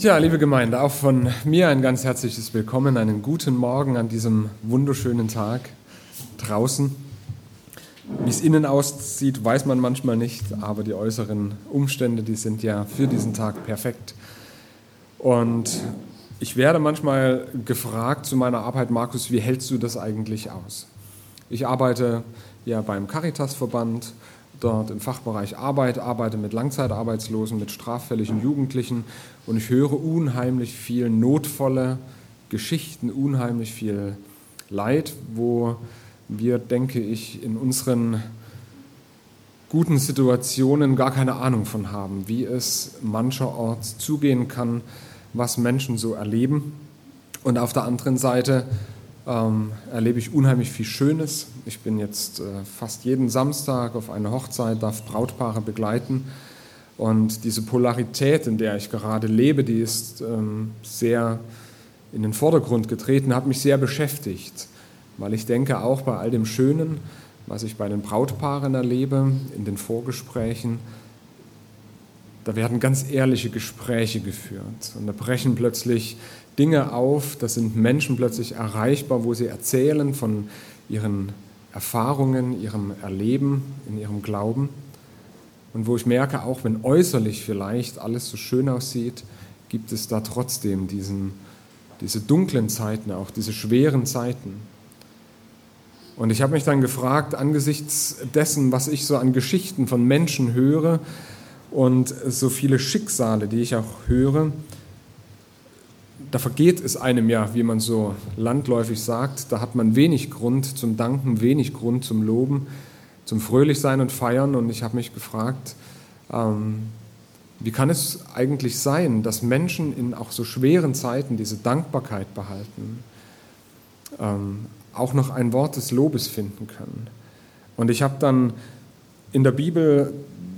Ja, liebe Gemeinde, auch von mir ein ganz herzliches Willkommen, einen guten Morgen an diesem wunderschönen Tag draußen. Wie es innen aussieht, weiß man manchmal nicht, aber die äußeren Umstände, die sind ja für diesen Tag perfekt. Und ich werde manchmal gefragt zu meiner Arbeit, Markus, wie hältst du das eigentlich aus? Ich arbeite ja beim Caritasverband dort im Fachbereich Arbeit, arbeite mit Langzeitarbeitslosen, mit straffälligen Jugendlichen und ich höre unheimlich viel notvolle Geschichten, unheimlich viel Leid, wo wir, denke ich, in unseren guten Situationen gar keine Ahnung von haben, wie es mancherorts zugehen kann, was Menschen so erleben. Und auf der anderen Seite ähm, erlebe ich unheimlich viel Schönes. Ich bin jetzt äh, fast jeden Samstag auf eine Hochzeit, darf Brautpaare begleiten. Und diese Polarität, in der ich gerade lebe, die ist ähm, sehr in den Vordergrund getreten, hat mich sehr beschäftigt, weil ich denke, auch bei all dem Schönen, was ich bei den Brautpaaren erlebe, in den Vorgesprächen, da werden ganz ehrliche Gespräche geführt und da brechen plötzlich Dinge auf, da sind Menschen plötzlich erreichbar, wo sie erzählen von ihren Erfahrungen, ihrem Erleben, in ihrem Glauben. Und wo ich merke, auch wenn äußerlich vielleicht alles so schön aussieht, gibt es da trotzdem diesen, diese dunklen Zeiten, auch diese schweren Zeiten. Und ich habe mich dann gefragt, angesichts dessen, was ich so an Geschichten von Menschen höre und so viele Schicksale, die ich auch höre, da vergeht es einem ja, wie man so landläufig sagt, da hat man wenig Grund zum Danken, wenig Grund zum Loben, zum Fröhlichsein und Feiern. Und ich habe mich gefragt, ähm, wie kann es eigentlich sein, dass Menschen in auch so schweren Zeiten diese Dankbarkeit behalten, ähm, auch noch ein Wort des Lobes finden können? Und ich habe dann in der Bibel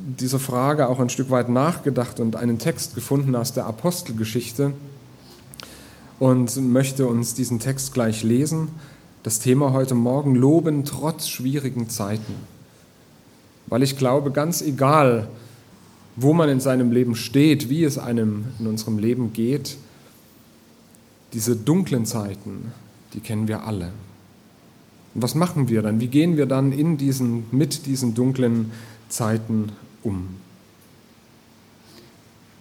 dieser Frage auch ein Stück weit nachgedacht und einen Text gefunden aus der Apostelgeschichte, und möchte uns diesen Text gleich lesen. Das Thema heute Morgen, Loben trotz schwierigen Zeiten. Weil ich glaube, ganz egal, wo man in seinem Leben steht, wie es einem in unserem Leben geht, diese dunklen Zeiten, die kennen wir alle. Und was machen wir dann? Wie gehen wir dann in diesen, mit diesen dunklen Zeiten um?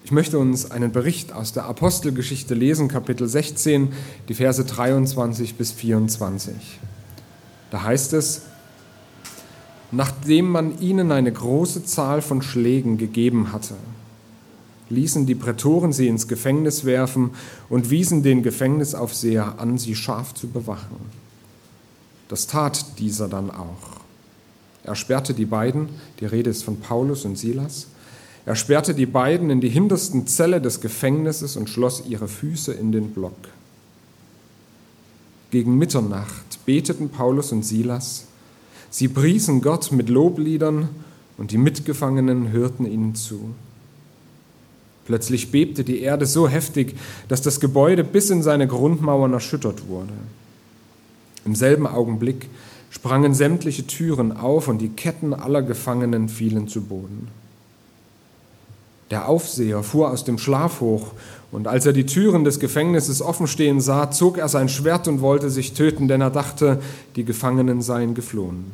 Ich möchte uns einen Bericht aus der Apostelgeschichte lesen, Kapitel 16, die Verse 23 bis 24. Da heißt es, nachdem man ihnen eine große Zahl von Schlägen gegeben hatte, ließen die Prätoren sie ins Gefängnis werfen und wiesen den Gefängnisaufseher an, sie scharf zu bewachen. Das tat dieser dann auch. Er sperrte die beiden, die Rede ist von Paulus und Silas, er sperrte die beiden in die hintersten Zelle des Gefängnisses und schloss ihre Füße in den Block. Gegen Mitternacht beteten Paulus und Silas. Sie priesen Gott mit Lobliedern und die Mitgefangenen hörten ihnen zu. Plötzlich bebte die Erde so heftig, dass das Gebäude bis in seine Grundmauern erschüttert wurde. Im selben Augenblick sprangen sämtliche Türen auf und die Ketten aller Gefangenen fielen zu Boden. Der Aufseher fuhr aus dem Schlaf hoch, und als er die Türen des Gefängnisses offen stehen sah, zog er sein Schwert und wollte sich töten, denn er dachte, die Gefangenen seien geflohen.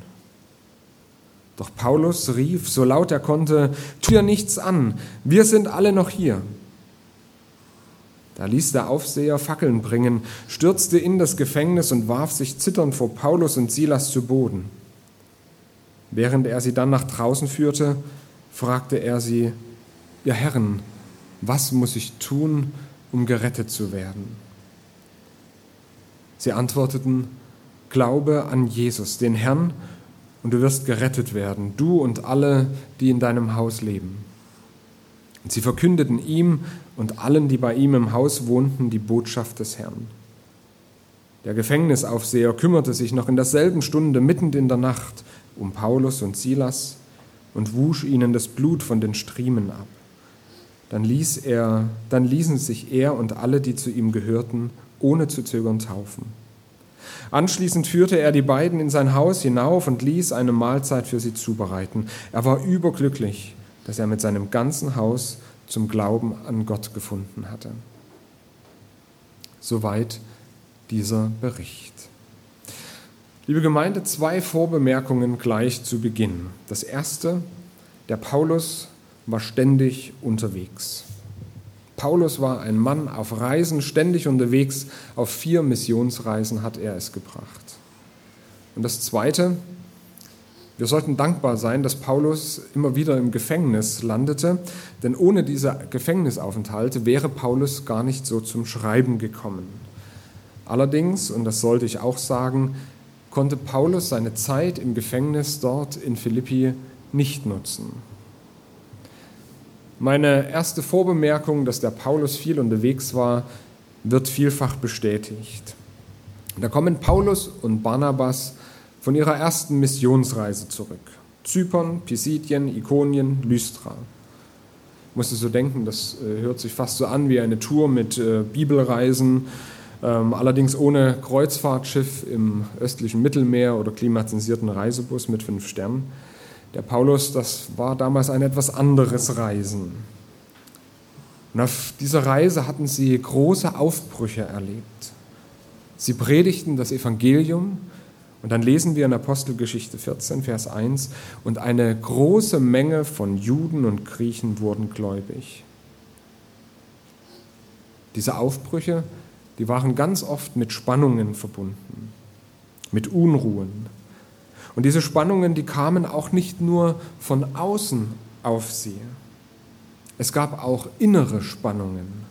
Doch Paulus rief, so laut er konnte, dir nichts an, wir sind alle noch hier. Da ließ der Aufseher Fackeln bringen, stürzte in das Gefängnis und warf sich zitternd vor Paulus und Silas zu Boden. Während er sie dann nach draußen führte, fragte er sie, ihr Herren, was muss ich tun, um gerettet zu werden? Sie antworteten, Glaube an Jesus, den Herrn, und du wirst gerettet werden, du und alle, die in deinem Haus leben. Und sie verkündeten ihm und allen, die bei ihm im Haus wohnten, die Botschaft des Herrn. Der Gefängnisaufseher kümmerte sich noch in derselben Stunde mitten in der Nacht um Paulus und Silas und wusch ihnen das Blut von den Striemen ab. Dann, ließ er, dann ließen sich er und alle, die zu ihm gehörten, ohne zu zögern taufen. Anschließend führte er die beiden in sein Haus hinauf und ließ eine Mahlzeit für sie zubereiten. Er war überglücklich, dass er mit seinem ganzen Haus zum Glauben an Gott gefunden hatte. Soweit dieser Bericht. Liebe Gemeinde, zwei Vorbemerkungen gleich zu Beginn. Das erste, der Paulus war ständig unterwegs. Paulus war ein Mann auf Reisen, ständig unterwegs. Auf vier Missionsreisen hat er es gebracht. Und das Zweite, wir sollten dankbar sein, dass Paulus immer wieder im Gefängnis landete, denn ohne diese Gefängnisaufenthalte wäre Paulus gar nicht so zum Schreiben gekommen. Allerdings, und das sollte ich auch sagen, konnte Paulus seine Zeit im Gefängnis dort in Philippi nicht nutzen. Meine erste Vorbemerkung, dass der Paulus viel unterwegs war, wird vielfach bestätigt. Da kommen Paulus und Barnabas von ihrer ersten Missionsreise zurück. Zypern, Pisidien, Ikonien, Lystra. Ich musste so denken, das äh, hört sich fast so an wie eine Tour mit äh, Bibelreisen ähm, allerdings ohne Kreuzfahrtschiff im östlichen Mittelmeer oder klimatisierten Reisebus mit fünf Sternen. Der Paulus, das war damals ein etwas anderes Reisen. Und auf dieser Reise hatten sie große Aufbrüche erlebt. Sie predigten das Evangelium und dann lesen wir in Apostelgeschichte 14, Vers 1, und eine große Menge von Juden und Griechen wurden gläubig. Diese Aufbrüche die waren ganz oft mit Spannungen verbunden, mit Unruhen. Und diese Spannungen, die kamen auch nicht nur von außen auf sie. Es gab auch innere Spannungen.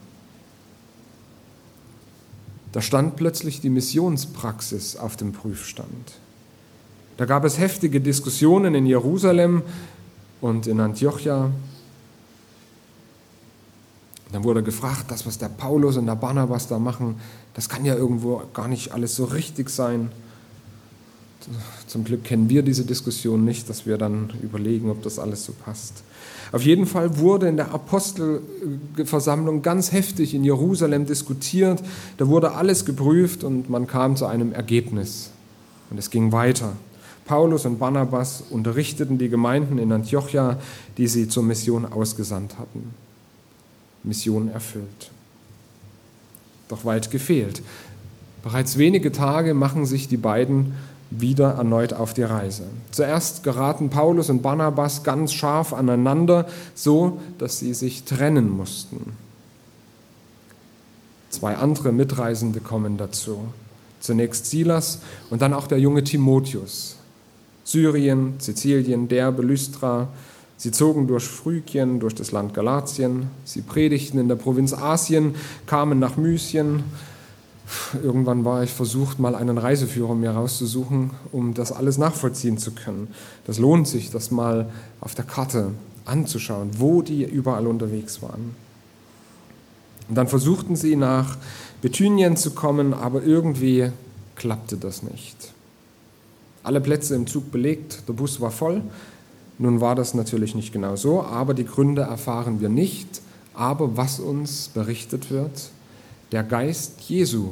Da stand plötzlich die Missionspraxis auf dem Prüfstand. Da gab es heftige Diskussionen in Jerusalem und in Antiochia dann wurde gefragt, das, was der Paulus und der Barnabas da machen, das kann ja irgendwo gar nicht alles so richtig sein. Zum Glück kennen wir diese Diskussion nicht, dass wir dann überlegen, ob das alles so passt. Auf jeden Fall wurde in der Apostelversammlung ganz heftig in Jerusalem diskutiert. Da wurde alles geprüft und man kam zu einem Ergebnis. Und es ging weiter. Paulus und Barnabas unterrichteten die Gemeinden in Antiochia, die sie zur Mission ausgesandt hatten. Mission erfüllt. Doch weit gefehlt. Bereits wenige Tage machen sich die beiden wieder erneut auf die Reise. Zuerst geraten Paulus und Barnabas ganz scharf aneinander, so dass sie sich trennen mussten. Zwei andere Mitreisende kommen dazu. Zunächst Silas und dann auch der junge Timotheus. Syrien, Sizilien, Derbe, Lystra, Sie zogen durch Phrygien, durch das Land Galatien, sie predigten in der Provinz Asien, kamen nach Mysien. Irgendwann war ich versucht, mal einen Reiseführer mir rauszusuchen, um das alles nachvollziehen zu können. Das lohnt sich, das mal auf der Karte anzuschauen, wo die überall unterwegs waren. Und dann versuchten sie nach Bethynien zu kommen, aber irgendwie klappte das nicht. Alle Plätze im Zug belegt, der Bus war voll, nun war das natürlich nicht genau so, aber die Gründe erfahren wir nicht. Aber was uns berichtet wird, der Geist Jesu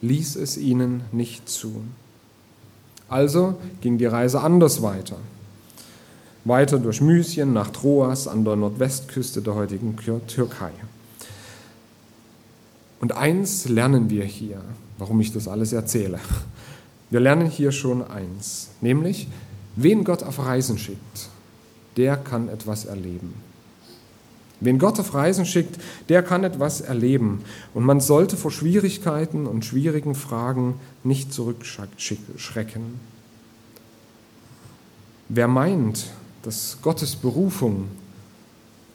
ließ es ihnen nicht zu. Also ging die Reise anders weiter. Weiter durch Mysien nach Troas an der Nordwestküste der heutigen Türkei. Und eins lernen wir hier, warum ich das alles erzähle. Wir lernen hier schon eins, nämlich, Wen Gott auf Reisen schickt, der kann etwas erleben. Wen Gott auf Reisen schickt, der kann etwas erleben. Und man sollte vor Schwierigkeiten und schwierigen Fragen nicht zurückschrecken. Wer meint, dass Gottes Berufung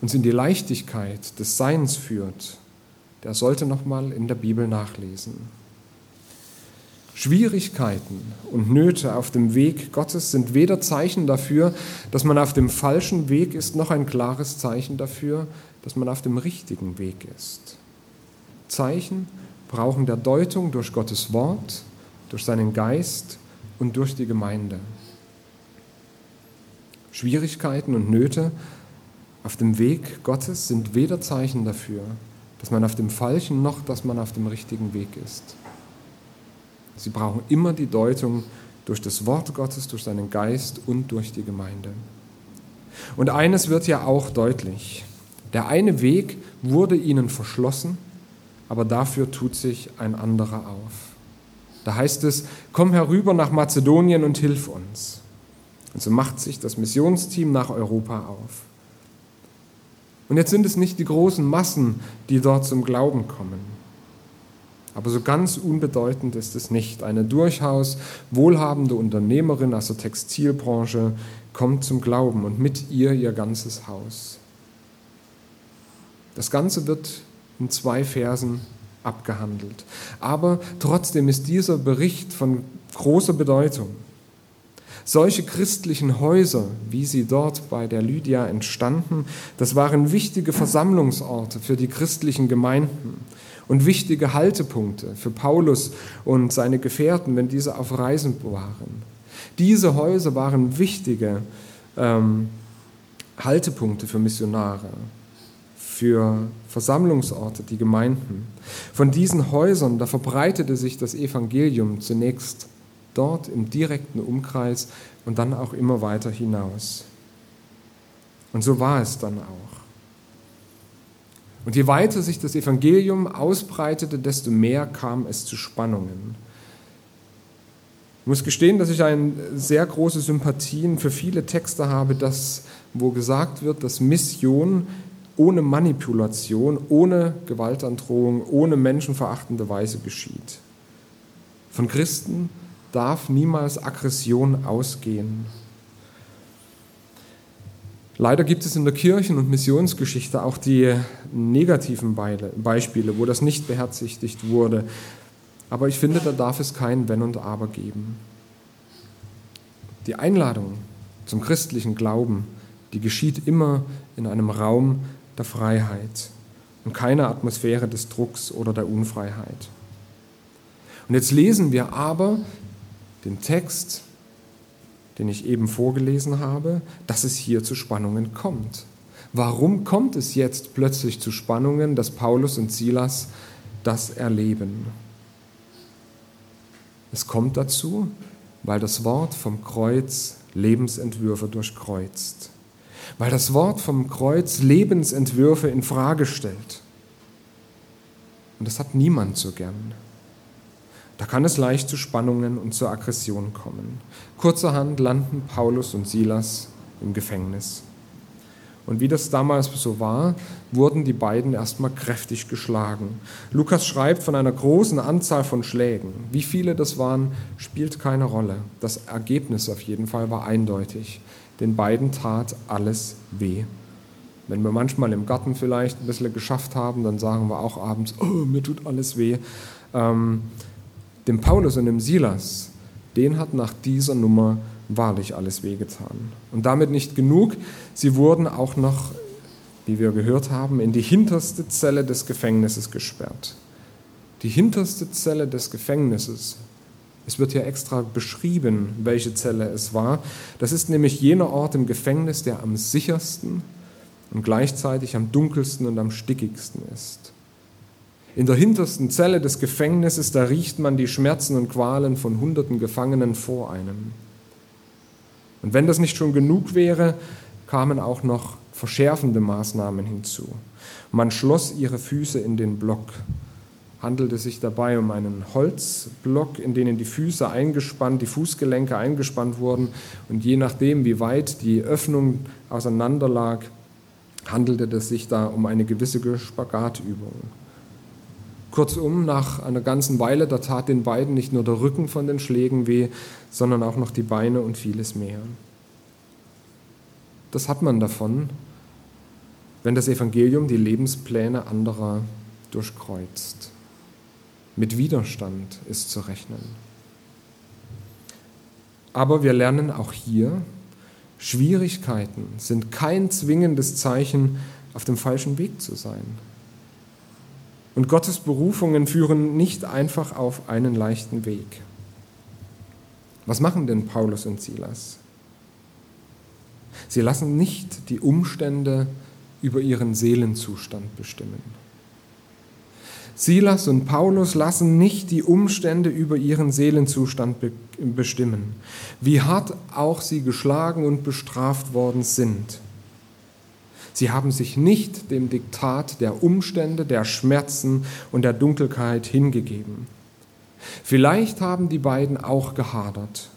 uns in die Leichtigkeit des Seins führt, der sollte noch mal in der Bibel nachlesen. Schwierigkeiten und Nöte auf dem Weg Gottes sind weder Zeichen dafür, dass man auf dem falschen Weg ist, noch ein klares Zeichen dafür, dass man auf dem richtigen Weg ist. Zeichen brauchen der Deutung durch Gottes Wort, durch seinen Geist und durch die Gemeinde. Schwierigkeiten und Nöte auf dem Weg Gottes sind weder Zeichen dafür, dass man auf dem falschen noch dass man auf dem richtigen Weg ist. Sie brauchen immer die Deutung durch das Wort Gottes, durch seinen Geist und durch die Gemeinde. Und eines wird ja auch deutlich. Der eine Weg wurde ihnen verschlossen, aber dafür tut sich ein anderer auf. Da heißt es, komm herüber nach Mazedonien und hilf uns. Und so macht sich das Missionsteam nach Europa auf. Und jetzt sind es nicht die großen Massen, die dort zum Glauben kommen. Aber so ganz unbedeutend ist es nicht. Eine durchaus wohlhabende Unternehmerin aus der Textilbranche kommt zum Glauben und mit ihr ihr ganzes Haus. Das Ganze wird in zwei Versen abgehandelt. Aber trotzdem ist dieser Bericht von großer Bedeutung. Solche christlichen Häuser, wie sie dort bei der Lydia entstanden, das waren wichtige Versammlungsorte für die christlichen Gemeinden und wichtige Haltepunkte für Paulus und seine Gefährten, wenn diese auf Reisen waren. Diese Häuser waren wichtige ähm, Haltepunkte für Missionare für Versammlungsorte, die Gemeinden. Von diesen Häusern, da verbreitete sich das Evangelium zunächst dort im direkten Umkreis und dann auch immer weiter hinaus. Und so war es dann auch. Und je weiter sich das Evangelium ausbreitete, desto mehr kam es zu Spannungen. Ich muss gestehen, dass ich eine sehr große Sympathien für viele Texte habe, dass, wo gesagt wird, dass Mission ohne Manipulation, ohne Gewaltandrohung, ohne menschenverachtende Weise geschieht. Von Christen darf niemals Aggression ausgehen. Leider gibt es in der Kirchen- und Missionsgeschichte auch die negativen Beispiele, wo das nicht beherzigt wurde. Aber ich finde, da darf es kein Wenn und Aber geben. Die Einladung zum christlichen Glauben, die geschieht immer in einem Raum der Freiheit und keine Atmosphäre des Drucks oder der Unfreiheit. Und jetzt lesen wir aber den Text, den ich eben vorgelesen habe, dass es hier zu Spannungen kommt. Warum kommt es jetzt plötzlich zu Spannungen, dass Paulus und Silas das erleben? Es kommt dazu, weil das Wort vom Kreuz Lebensentwürfe durchkreuzt weil das Wort vom Kreuz Lebensentwürfe in Frage stellt. Und das hat niemand so gern. Da kann es leicht zu Spannungen und zur Aggression kommen. Kurzerhand landen Paulus und Silas im Gefängnis. Und wie das damals so war, wurden die beiden erstmal kräftig geschlagen. Lukas schreibt von einer großen Anzahl von Schlägen. Wie viele das waren, spielt keine Rolle. Das Ergebnis auf jeden Fall war eindeutig. Den beiden tat alles weh. Wenn wir manchmal im Garten vielleicht ein bisschen geschafft haben, dann sagen wir auch abends, oh, mir tut alles weh. Ähm, dem Paulus und dem Silas, den hat nach dieser Nummer wahrlich alles wehgetan. Und damit nicht genug, sie wurden auch noch, wie wir gehört haben, in die hinterste Zelle des Gefängnisses gesperrt. Die hinterste Zelle des Gefängnisses es wird hier extra beschrieben, welche Zelle es war. Das ist nämlich jener Ort im Gefängnis, der am sichersten und gleichzeitig am dunkelsten und am stickigsten ist. In der hintersten Zelle des Gefängnisses, da riecht man die Schmerzen und Qualen von hunderten Gefangenen vor einem. Und wenn das nicht schon genug wäre, kamen auch noch verschärfende Maßnahmen hinzu. Man schloss ihre Füße in den Block handelt es sich dabei um einen Holzblock, in den die Füße eingespannt, die Fußgelenke eingespannt wurden und je nachdem, wie weit die Öffnung auseinander lag, handelte es sich da um eine gewisse Spagatübung. Kurzum, nach einer ganzen Weile, da tat den beiden nicht nur der Rücken von den Schlägen weh, sondern auch noch die Beine und vieles mehr. Das hat man davon, wenn das Evangelium die Lebenspläne anderer durchkreuzt. Mit Widerstand ist zu rechnen. Aber wir lernen auch hier, Schwierigkeiten sind kein zwingendes Zeichen, auf dem falschen Weg zu sein. Und Gottes Berufungen führen nicht einfach auf einen leichten Weg. Was machen denn Paulus und Silas? Sie lassen nicht die Umstände über ihren Seelenzustand bestimmen. Silas und Paulus lassen nicht die Umstände über ihren Seelenzustand bestimmen, wie hart auch sie geschlagen und bestraft worden sind. Sie haben sich nicht dem Diktat der Umstände, der Schmerzen und der Dunkelheit hingegeben. Vielleicht haben die beiden auch gehadert.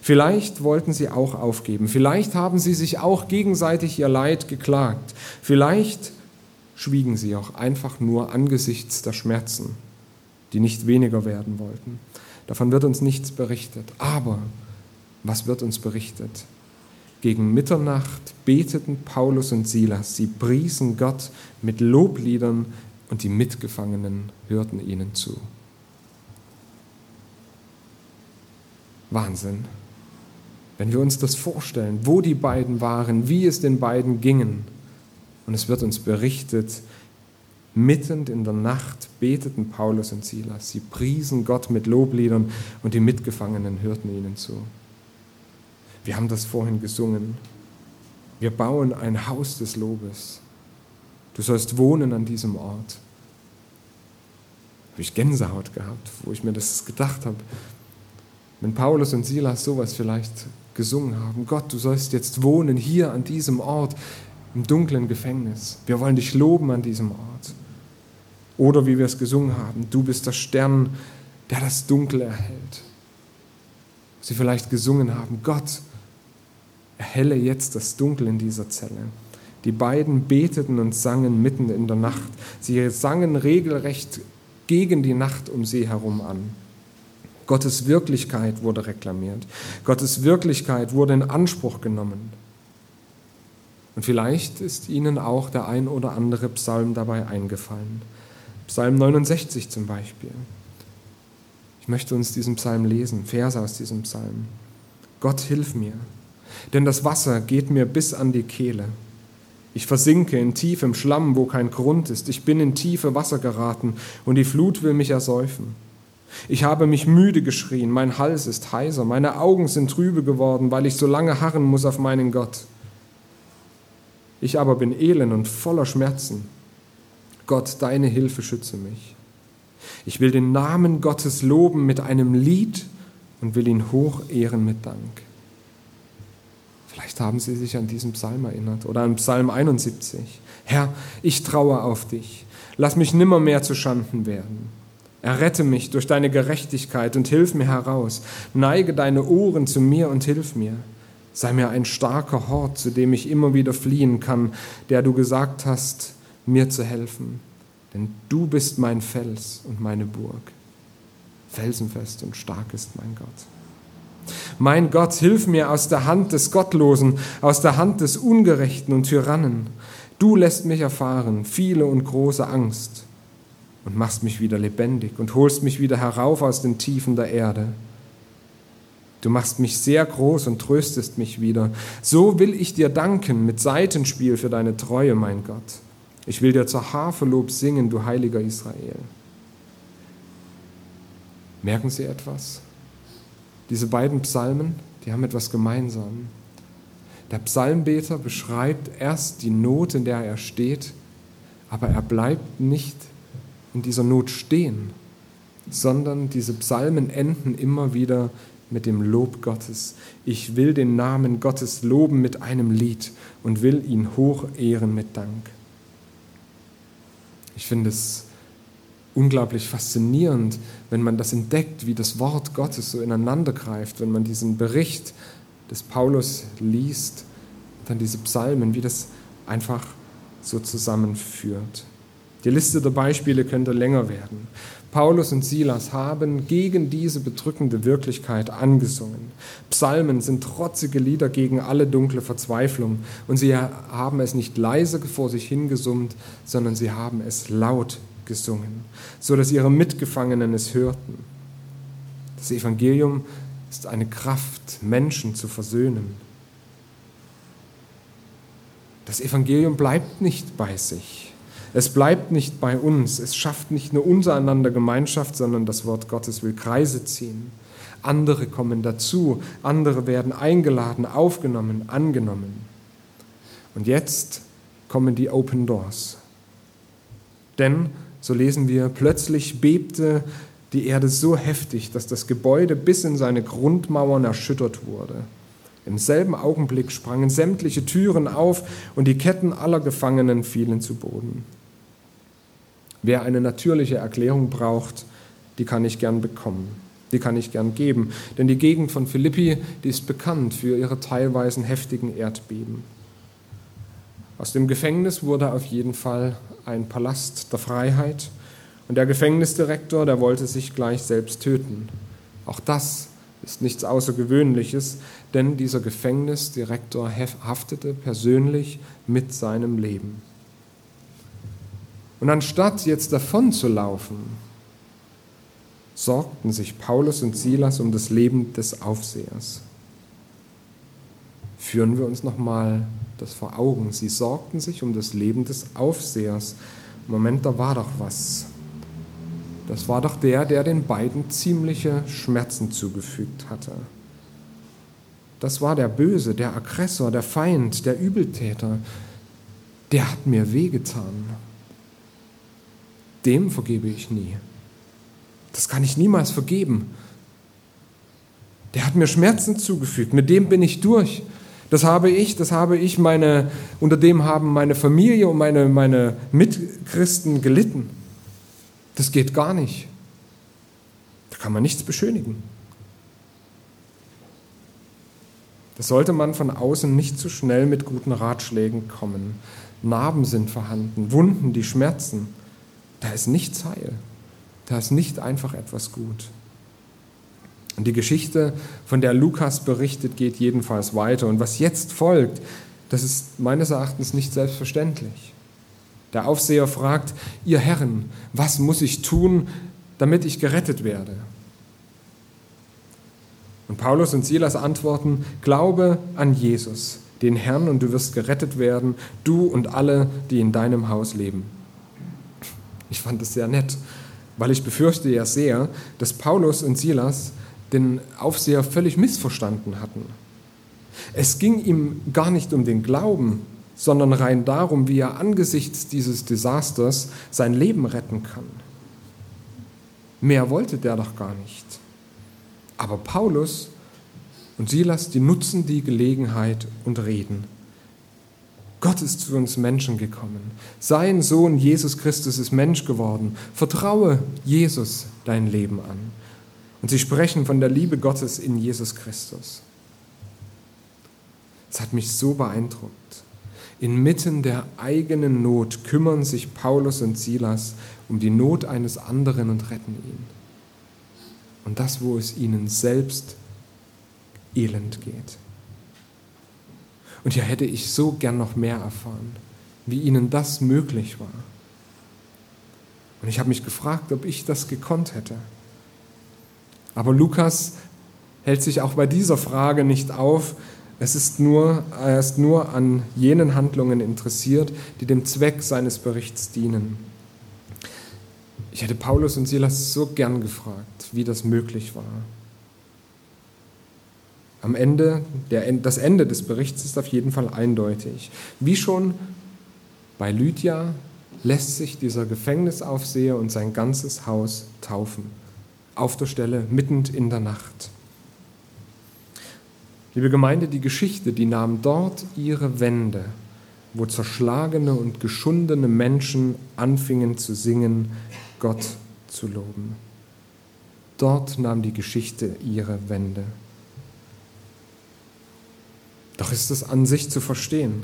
Vielleicht wollten sie auch aufgeben. Vielleicht haben sie sich auch gegenseitig ihr Leid geklagt. Vielleicht schwiegen sie auch einfach nur angesichts der Schmerzen, die nicht weniger werden wollten. Davon wird uns nichts berichtet. Aber was wird uns berichtet? Gegen Mitternacht beteten Paulus und Silas. Sie priesen Gott mit Lobliedern und die Mitgefangenen hörten ihnen zu. Wahnsinn. Wenn wir uns das vorstellen, wo die beiden waren, wie es den beiden gingen, und es wird uns berichtet, mitten in der Nacht beteten Paulus und Silas. Sie priesen Gott mit Lobliedern und die Mitgefangenen hörten ihnen zu. Wir haben das vorhin gesungen. Wir bauen ein Haus des Lobes. Du sollst wohnen an diesem Ort. Habe ich Gänsehaut gehabt, wo ich mir das gedacht habe. Wenn Paulus und Silas sowas vielleicht gesungen haben, Gott, du sollst jetzt wohnen hier an diesem Ort im dunklen Gefängnis. Wir wollen dich loben an diesem Ort. Oder wie wir es gesungen haben, du bist der Stern, der das Dunkel erhält. Sie vielleicht gesungen haben, Gott, erhelle jetzt das Dunkel in dieser Zelle. Die beiden beteten und sangen mitten in der Nacht. Sie sangen regelrecht gegen die Nacht um sie herum an. Gottes Wirklichkeit wurde reklamiert. Gottes Wirklichkeit wurde in Anspruch genommen. Und vielleicht ist Ihnen auch der ein oder andere Psalm dabei eingefallen. Psalm 69 zum Beispiel. Ich möchte uns diesen Psalm lesen, Verse aus diesem Psalm. Gott, hilf mir, denn das Wasser geht mir bis an die Kehle. Ich versinke in tiefem Schlamm, wo kein Grund ist. Ich bin in tiefe Wasser geraten und die Flut will mich ersäufen. Ich habe mich müde geschrien, mein Hals ist heiser, meine Augen sind trübe geworden, weil ich so lange harren muss auf meinen Gott. Ich aber bin elend und voller Schmerzen. Gott, deine Hilfe schütze mich. Ich will den Namen Gottes loben mit einem Lied und will ihn hoch ehren mit Dank. Vielleicht haben Sie sich an diesen Psalm erinnert oder an Psalm 71. Herr, ich traue auf dich. Lass mich nimmermehr zu Schanden werden. Errette mich durch deine Gerechtigkeit und hilf mir heraus. Neige deine Ohren zu mir und hilf mir. Sei mir ein starker Hort, zu dem ich immer wieder fliehen kann, der du gesagt hast, mir zu helfen. Denn du bist mein Fels und meine Burg. Felsenfest und stark ist mein Gott. Mein Gott, hilf mir aus der Hand des Gottlosen, aus der Hand des Ungerechten und Tyrannen. Du lässt mich erfahren viele und große Angst und machst mich wieder lebendig und holst mich wieder herauf aus den Tiefen der Erde. Du machst mich sehr groß und tröstest mich wieder. So will ich dir danken mit Seitenspiel für deine Treue, mein Gott. Ich will dir zur Harfe Lob singen, du heiliger Israel. Merken Sie etwas? Diese beiden Psalmen, die haben etwas gemeinsam. Der Psalmbeter beschreibt erst die Not, in der er steht, aber er bleibt nicht in dieser Not stehen, sondern diese Psalmen enden immer wieder mit dem Lob Gottes. Ich will den Namen Gottes loben mit einem Lied und will ihn hoch ehren mit Dank. Ich finde es unglaublich faszinierend, wenn man das entdeckt, wie das Wort Gottes so ineinander greift, wenn man diesen Bericht des Paulus liest, dann diese Psalmen, wie das einfach so zusammenführt. Die Liste der Beispiele könnte länger werden. Paulus und Silas haben gegen diese bedrückende Wirklichkeit angesungen. Psalmen sind trotzige Lieder gegen alle dunkle Verzweiflung. Und sie haben es nicht leise vor sich hingesummt, sondern sie haben es laut gesungen, so dass ihre Mitgefangenen es hörten. Das Evangelium ist eine Kraft, Menschen zu versöhnen. Das Evangelium bleibt nicht bei sich. Es bleibt nicht bei uns, es schafft nicht nur untereinander Gemeinschaft, sondern das Wort Gottes will Kreise ziehen. Andere kommen dazu, andere werden eingeladen, aufgenommen, angenommen. Und jetzt kommen die Open Doors. Denn, so lesen wir, plötzlich bebte die Erde so heftig, dass das Gebäude bis in seine Grundmauern erschüttert wurde. Im selben Augenblick sprangen sämtliche Türen auf und die Ketten aller Gefangenen fielen zu Boden. Wer eine natürliche Erklärung braucht, die kann ich gern bekommen. Die kann ich gern geben. Denn die Gegend von Philippi, die ist bekannt für ihre teilweise heftigen Erdbeben. Aus dem Gefängnis wurde auf jeden Fall ein Palast der Freiheit. Und der Gefängnisdirektor, der wollte sich gleich selbst töten. Auch das ist nichts Außergewöhnliches, denn dieser Gefängnisdirektor haftete persönlich mit seinem Leben. Und anstatt jetzt davon zu laufen, sorgten sich Paulus und Silas um das Leben des Aufsehers. Führen wir uns nochmal das vor Augen. Sie sorgten sich um das Leben des Aufsehers. Moment, da war doch was. Das war doch der, der den beiden ziemliche Schmerzen zugefügt hatte. Das war der Böse, der Aggressor, der Feind, der Übeltäter. Der hat mir wehgetan. Dem vergebe ich nie. Das kann ich niemals vergeben. Der hat mir Schmerzen zugefügt, mit dem bin ich durch. Das habe ich, das habe ich, meine, unter dem haben meine Familie und meine, meine Mitchristen gelitten. Das geht gar nicht. Da kann man nichts beschönigen. Da sollte man von außen nicht zu schnell mit guten Ratschlägen kommen. Narben sind vorhanden, Wunden, die schmerzen. Da ist nichts heil. Da ist nicht einfach etwas gut. Und die Geschichte, von der Lukas berichtet, geht jedenfalls weiter. Und was jetzt folgt, das ist meines Erachtens nicht selbstverständlich. Der Aufseher fragt, ihr Herren, was muss ich tun, damit ich gerettet werde? Und Paulus und Silas antworten, glaube an Jesus, den Herrn, und du wirst gerettet werden, du und alle, die in deinem Haus leben. Ich fand es sehr nett weil ich befürchte ja sehr, dass Paulus und Silas den Aufseher völlig missverstanden hatten. Es ging ihm gar nicht um den Glauben, sondern rein darum, wie er angesichts dieses Desasters sein Leben retten kann. Mehr wollte der doch gar nicht. Aber Paulus und Silas, die nutzen die Gelegenheit und reden. Gott ist zu uns Menschen gekommen. Sein Sohn Jesus Christus ist Mensch geworden. Vertraue Jesus dein Leben an. Und sie sprechen von der Liebe Gottes in Jesus Christus. Es hat mich so beeindruckt. Inmitten der eigenen Not kümmern sich Paulus und Silas um die Not eines anderen und retten ihn. Und das, wo es ihnen selbst elend geht. Und hier hätte ich so gern noch mehr erfahren, wie ihnen das möglich war. Und ich habe mich gefragt, ob ich das gekonnt hätte. Aber Lukas hält sich auch bei dieser Frage nicht auf. Es ist nur, er ist nur an jenen Handlungen interessiert, die dem Zweck seines Berichts dienen. Ich hätte Paulus und Silas so gern gefragt, wie das möglich war. Am Ende, der, das Ende des Berichts ist auf jeden Fall eindeutig. Wie schon bei Lydia lässt sich dieser Gefängnisaufseher und sein ganzes Haus taufen. Auf der Stelle, mitten in der Nacht. Liebe Gemeinde, die Geschichte, die nahm dort ihre Wende, wo zerschlagene und geschundene Menschen anfingen zu singen, Gott zu loben. Dort nahm die Geschichte ihre Wende. Doch ist es an sich zu verstehen.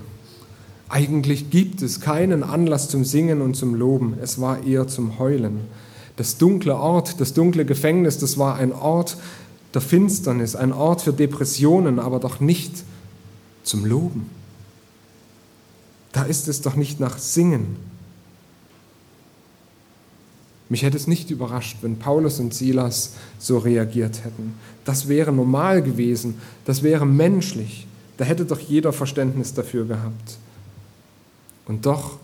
Eigentlich gibt es keinen Anlass zum Singen und zum Loben. Es war eher zum Heulen. Das dunkle Ort, das dunkle Gefängnis, das war ein Ort der Finsternis, ein Ort für Depressionen, aber doch nicht zum Loben. Da ist es doch nicht nach Singen. Mich hätte es nicht überrascht, wenn Paulus und Silas so reagiert hätten. Das wäre normal gewesen, das wäre menschlich. Da hätte doch jeder Verständnis dafür gehabt. Und doch,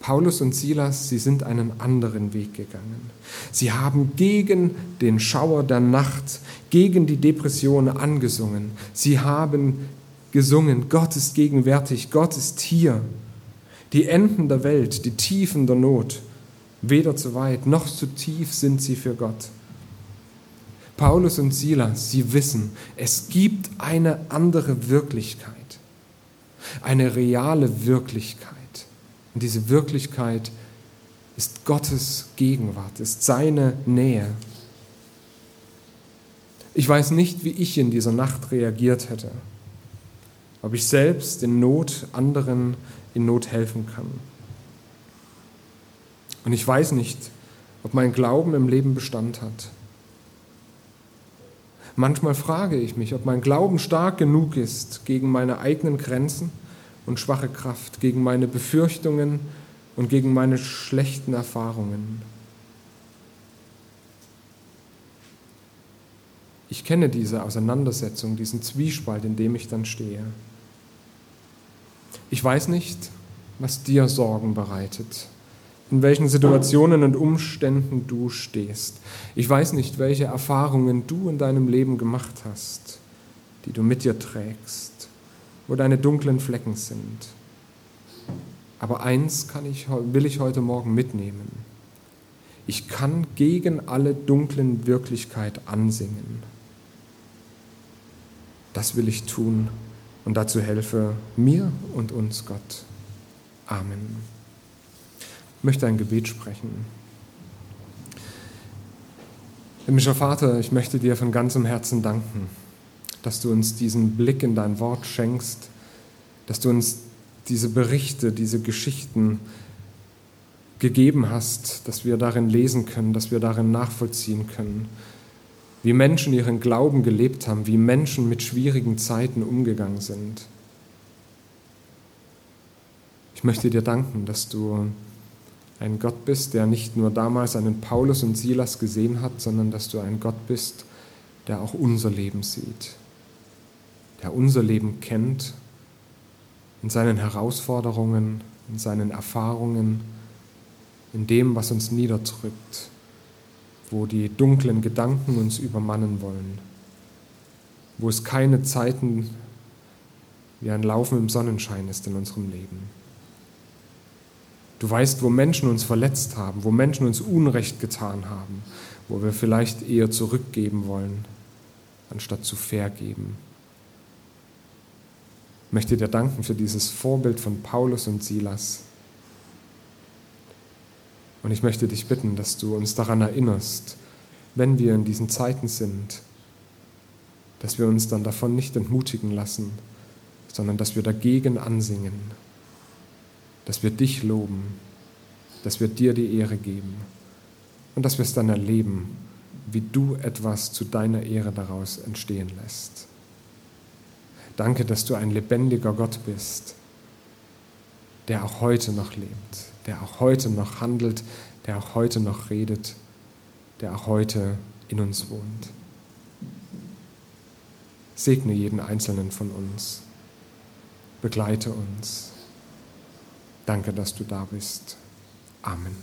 Paulus und Silas, sie sind einen anderen Weg gegangen. Sie haben gegen den Schauer der Nacht, gegen die Depression angesungen. Sie haben gesungen, Gott ist gegenwärtig, Gott ist hier. Die Enden der Welt, die Tiefen der Not, weder zu weit noch zu tief sind sie für Gott. Paulus und Silas, sie wissen, es gibt eine andere Wirklichkeit, eine reale Wirklichkeit. Und diese Wirklichkeit ist Gottes Gegenwart, ist seine Nähe. Ich weiß nicht, wie ich in dieser Nacht reagiert hätte, ob ich selbst in Not anderen in Not helfen kann. Und ich weiß nicht, ob mein Glauben im Leben Bestand hat. Manchmal frage ich mich, ob mein Glauben stark genug ist gegen meine eigenen Grenzen und schwache Kraft, gegen meine Befürchtungen und gegen meine schlechten Erfahrungen. Ich kenne diese Auseinandersetzung, diesen Zwiespalt, in dem ich dann stehe. Ich weiß nicht, was dir Sorgen bereitet in welchen Situationen und Umständen du stehst. Ich weiß nicht, welche Erfahrungen du in deinem Leben gemacht hast, die du mit dir trägst, wo deine dunklen Flecken sind. Aber eins kann ich, will ich heute Morgen mitnehmen. Ich kann gegen alle dunklen Wirklichkeit ansingen. Das will ich tun und dazu helfe mir und uns Gott. Amen möchte ein Gebet sprechen. Himmlischer Vater, ich möchte dir von ganzem Herzen danken, dass du uns diesen Blick in dein Wort schenkst, dass du uns diese Berichte, diese Geschichten gegeben hast, dass wir darin lesen können, dass wir darin nachvollziehen können, wie Menschen ihren Glauben gelebt haben, wie Menschen mit schwierigen Zeiten umgegangen sind. Ich möchte dir danken, dass du ein Gott bist, der nicht nur damals einen Paulus und Silas gesehen hat, sondern dass du ein Gott bist, der auch unser Leben sieht, der unser Leben kennt, in seinen Herausforderungen, in seinen Erfahrungen, in dem, was uns niederdrückt, wo die dunklen Gedanken uns übermannen wollen, wo es keine Zeiten wie ein Laufen im Sonnenschein ist in unserem Leben. Du weißt, wo Menschen uns verletzt haben, wo Menschen uns Unrecht getan haben, wo wir vielleicht eher zurückgeben wollen, anstatt zu vergeben. Möchte dir danken für dieses Vorbild von Paulus und Silas. Und ich möchte dich bitten, dass du uns daran erinnerst, wenn wir in diesen Zeiten sind, dass wir uns dann davon nicht entmutigen lassen, sondern dass wir dagegen ansingen dass wir dich loben, dass wir dir die Ehre geben und dass wir es dann erleben, wie du etwas zu deiner Ehre daraus entstehen lässt. Danke, dass du ein lebendiger Gott bist, der auch heute noch lebt, der auch heute noch handelt, der auch heute noch redet, der auch heute in uns wohnt. Segne jeden einzelnen von uns, begleite uns. Danke, dass du da bist. Amen.